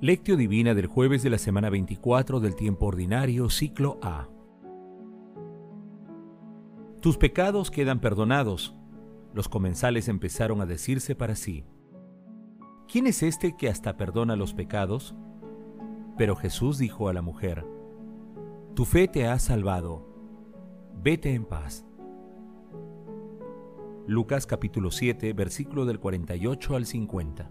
Lectio Divina del jueves de la semana 24 del tiempo ordinario, ciclo A. Tus pecados quedan perdonados. Los comensales empezaron a decirse para sí. ¿Quién es este que hasta perdona los pecados? Pero Jesús dijo a la mujer, Tu fe te ha salvado. Vete en paz. Lucas capítulo 7, versículo del 48 al 50.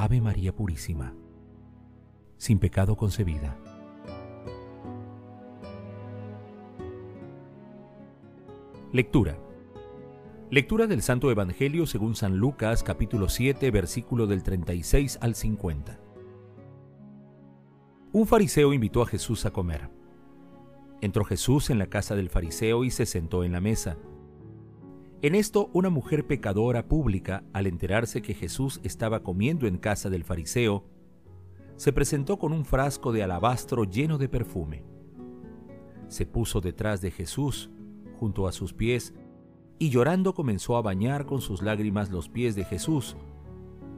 Ave María Purísima, sin pecado concebida. Lectura. Lectura del Santo Evangelio según San Lucas capítulo 7 versículo del 36 al 50. Un fariseo invitó a Jesús a comer. Entró Jesús en la casa del fariseo y se sentó en la mesa. En esto una mujer pecadora pública, al enterarse que Jesús estaba comiendo en casa del fariseo, se presentó con un frasco de alabastro lleno de perfume. Se puso detrás de Jesús, junto a sus pies, y llorando comenzó a bañar con sus lágrimas los pies de Jesús,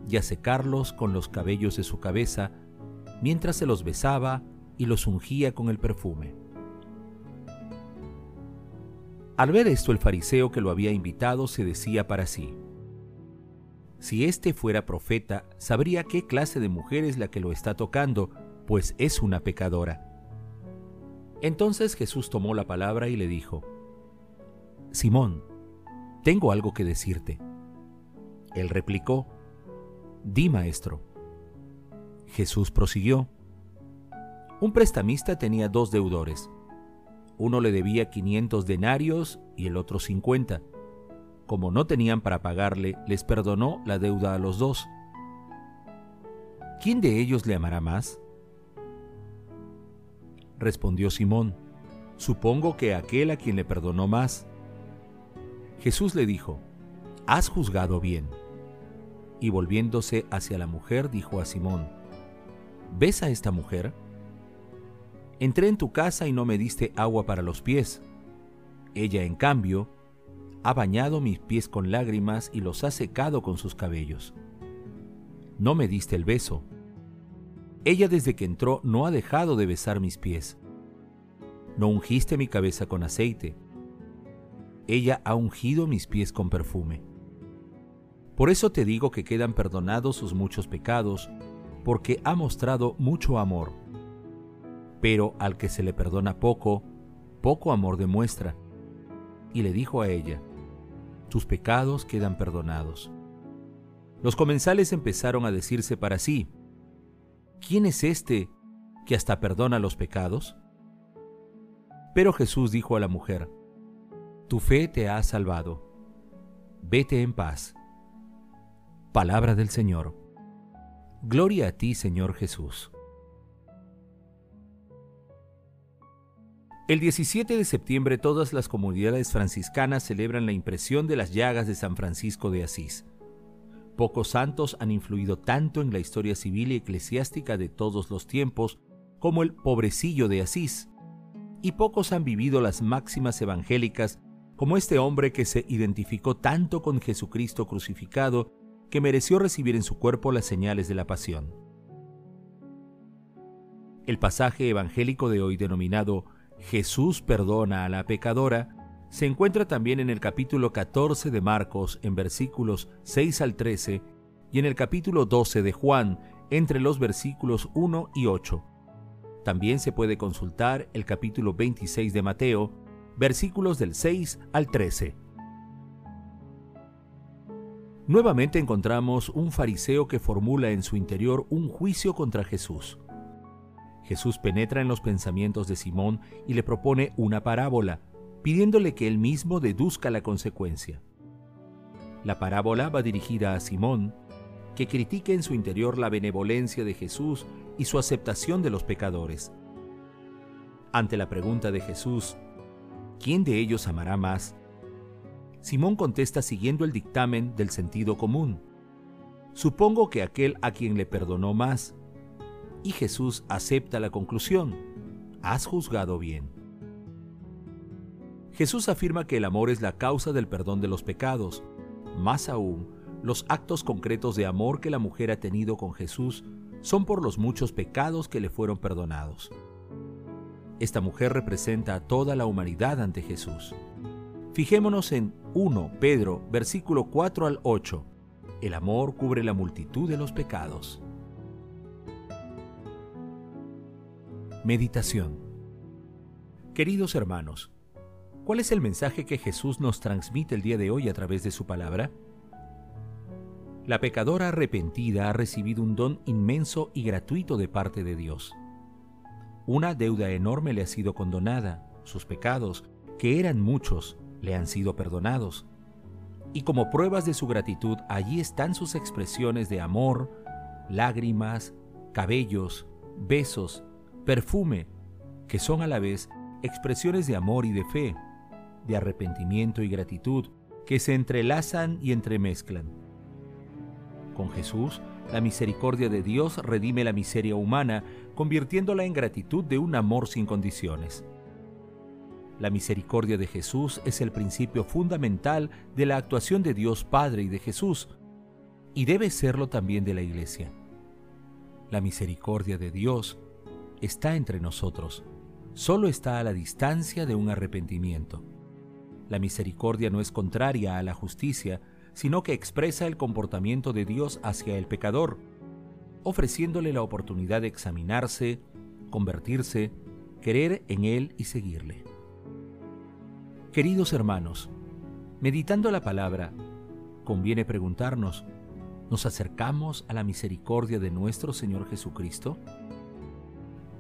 y a secarlos con los cabellos de su cabeza, mientras se los besaba y los ungía con el perfume. Al ver esto el fariseo que lo había invitado se decía para sí, si éste fuera profeta, sabría qué clase de mujer es la que lo está tocando, pues es una pecadora. Entonces Jesús tomó la palabra y le dijo, Simón, tengo algo que decirte. Él replicó, Di, maestro. Jesús prosiguió, Un prestamista tenía dos deudores. Uno le debía 500 denarios y el otro 50. Como no tenían para pagarle, les perdonó la deuda a los dos. ¿Quién de ellos le amará más? Respondió Simón, supongo que aquel a quien le perdonó más. Jesús le dijo, Has juzgado bien. Y volviéndose hacia la mujer, dijo a Simón, ¿Ves a esta mujer? Entré en tu casa y no me diste agua para los pies. Ella, en cambio, ha bañado mis pies con lágrimas y los ha secado con sus cabellos. No me diste el beso. Ella desde que entró no ha dejado de besar mis pies. No ungiste mi cabeza con aceite. Ella ha ungido mis pies con perfume. Por eso te digo que quedan perdonados sus muchos pecados, porque ha mostrado mucho amor pero al que se le perdona poco, poco amor demuestra. Y le dijo a ella, tus pecados quedan perdonados. Los comensales empezaron a decirse para sí, ¿quién es este que hasta perdona los pecados? Pero Jesús dijo a la mujer, tu fe te ha salvado, vete en paz. Palabra del Señor. Gloria a ti, Señor Jesús. El 17 de septiembre todas las comunidades franciscanas celebran la impresión de las llagas de San Francisco de Asís. Pocos santos han influido tanto en la historia civil y eclesiástica de todos los tiempos como el pobrecillo de Asís, y pocos han vivido las máximas evangélicas como este hombre que se identificó tanto con Jesucristo crucificado que mereció recibir en su cuerpo las señales de la pasión. El pasaje evangélico de hoy denominado Jesús perdona a la pecadora, se encuentra también en el capítulo 14 de Marcos en versículos 6 al 13 y en el capítulo 12 de Juan entre los versículos 1 y 8. También se puede consultar el capítulo 26 de Mateo, versículos del 6 al 13. Nuevamente encontramos un fariseo que formula en su interior un juicio contra Jesús. Jesús penetra en los pensamientos de Simón y le propone una parábola, pidiéndole que él mismo deduzca la consecuencia. La parábola va dirigida a Simón, que critique en su interior la benevolencia de Jesús y su aceptación de los pecadores. Ante la pregunta de Jesús, ¿quién de ellos amará más? Simón contesta siguiendo el dictamen del sentido común. Supongo que aquel a quien le perdonó más. Y Jesús acepta la conclusión. Has juzgado bien. Jesús afirma que el amor es la causa del perdón de los pecados. Más aún, los actos concretos de amor que la mujer ha tenido con Jesús son por los muchos pecados que le fueron perdonados. Esta mujer representa a toda la humanidad ante Jesús. Fijémonos en 1 Pedro, versículo 4 al 8. El amor cubre la multitud de los pecados. Meditación Queridos hermanos, ¿cuál es el mensaje que Jesús nos transmite el día de hoy a través de su palabra? La pecadora arrepentida ha recibido un don inmenso y gratuito de parte de Dios. Una deuda enorme le ha sido condonada, sus pecados, que eran muchos, le han sido perdonados. Y como pruebas de su gratitud, allí están sus expresiones de amor, lágrimas, cabellos, besos, perfume, que son a la vez expresiones de amor y de fe, de arrepentimiento y gratitud, que se entrelazan y entremezclan. Con Jesús, la misericordia de Dios redime la miseria humana, convirtiéndola en gratitud de un amor sin condiciones. La misericordia de Jesús es el principio fundamental de la actuación de Dios Padre y de Jesús, y debe serlo también de la Iglesia. La misericordia de Dios está entre nosotros, solo está a la distancia de un arrepentimiento. La misericordia no es contraria a la justicia, sino que expresa el comportamiento de Dios hacia el pecador, ofreciéndole la oportunidad de examinarse, convertirse, querer en Él y seguirle. Queridos hermanos, meditando la palabra, conviene preguntarnos, ¿nos acercamos a la misericordia de nuestro Señor Jesucristo?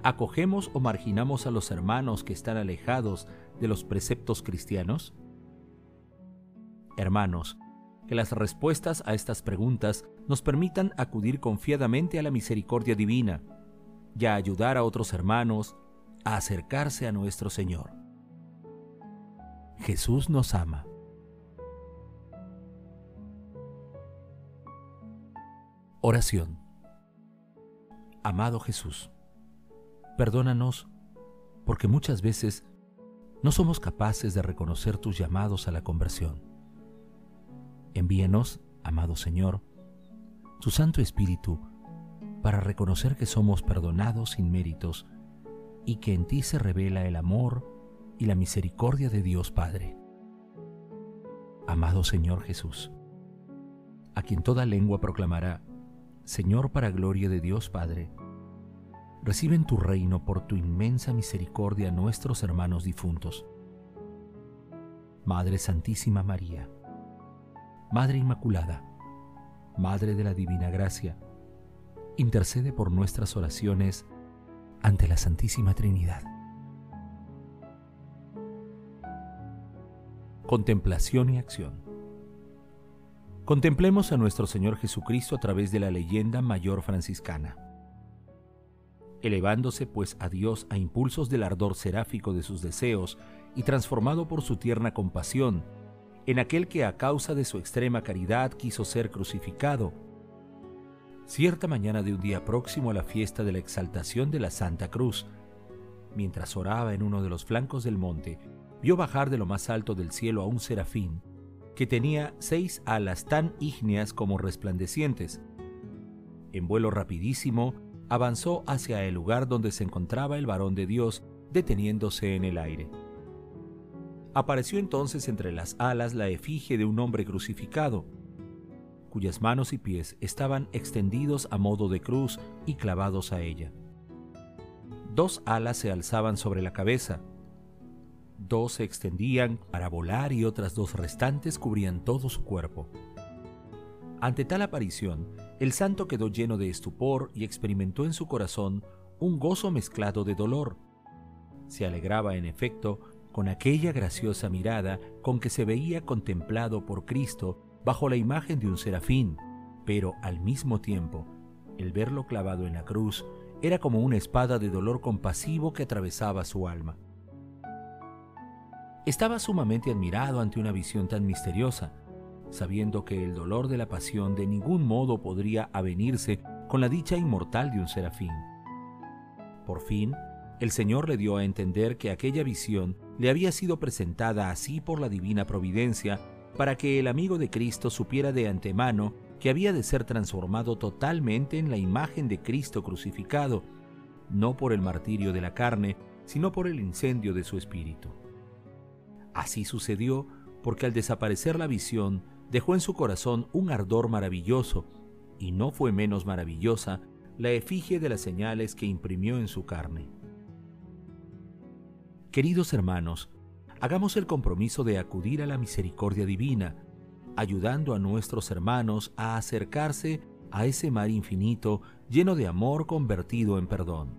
¿Acogemos o marginamos a los hermanos que están alejados de los preceptos cristianos? Hermanos, que las respuestas a estas preguntas nos permitan acudir confiadamente a la misericordia divina y a ayudar a otros hermanos a acercarse a nuestro Señor. Jesús nos ama. Oración. Amado Jesús, perdónanos porque muchas veces no somos capaces de reconocer tus llamados a la conversión. Envíenos, amado Señor, tu Santo Espíritu para reconocer que somos perdonados sin méritos y que en ti se revela el amor y la misericordia de Dios Padre. Amado Señor Jesús, a quien toda lengua proclamará, Señor para gloria de Dios Padre, recibe en tu reino por tu inmensa misericordia nuestros hermanos difuntos. Madre Santísima María, Madre Inmaculada, Madre de la Divina Gracia, intercede por nuestras oraciones ante la Santísima Trinidad. Contemplación y acción. Contemplemos a nuestro Señor Jesucristo a través de la leyenda mayor franciscana. Elevándose pues a Dios a impulsos del ardor seráfico de sus deseos y transformado por su tierna compasión, en aquel que a causa de su extrema caridad quiso ser crucificado, cierta mañana de un día próximo a la fiesta de la exaltación de la Santa Cruz, mientras oraba en uno de los flancos del monte, vio bajar de lo más alto del cielo a un serafín que tenía seis alas tan ígneas como resplandecientes. En vuelo rapidísimo, avanzó hacia el lugar donde se encontraba el varón de Dios, deteniéndose en el aire. Apareció entonces entre las alas la efigie de un hombre crucificado, cuyas manos y pies estaban extendidos a modo de cruz y clavados a ella. Dos alas se alzaban sobre la cabeza, dos se extendían para volar y otras dos restantes cubrían todo su cuerpo. Ante tal aparición, el santo quedó lleno de estupor y experimentó en su corazón un gozo mezclado de dolor. Se alegraba, en efecto, con aquella graciosa mirada con que se veía contemplado por Cristo bajo la imagen de un serafín, pero al mismo tiempo, el verlo clavado en la cruz era como una espada de dolor compasivo que atravesaba su alma. Estaba sumamente admirado ante una visión tan misteriosa, sabiendo que el dolor de la pasión de ningún modo podría avenirse con la dicha inmortal de un serafín. Por fin, el Señor le dio a entender que aquella visión le había sido presentada así por la divina providencia para que el amigo de Cristo supiera de antemano que había de ser transformado totalmente en la imagen de Cristo crucificado, no por el martirio de la carne, sino por el incendio de su espíritu. Así sucedió porque al desaparecer la visión dejó en su corazón un ardor maravilloso, y no fue menos maravillosa la efigie de las señales que imprimió en su carne. Queridos hermanos, hagamos el compromiso de acudir a la misericordia divina, ayudando a nuestros hermanos a acercarse a ese mar infinito lleno de amor convertido en perdón.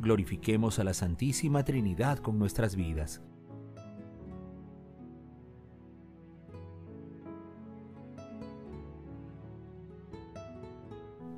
Glorifiquemos a la Santísima Trinidad con nuestras vidas.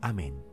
Amén.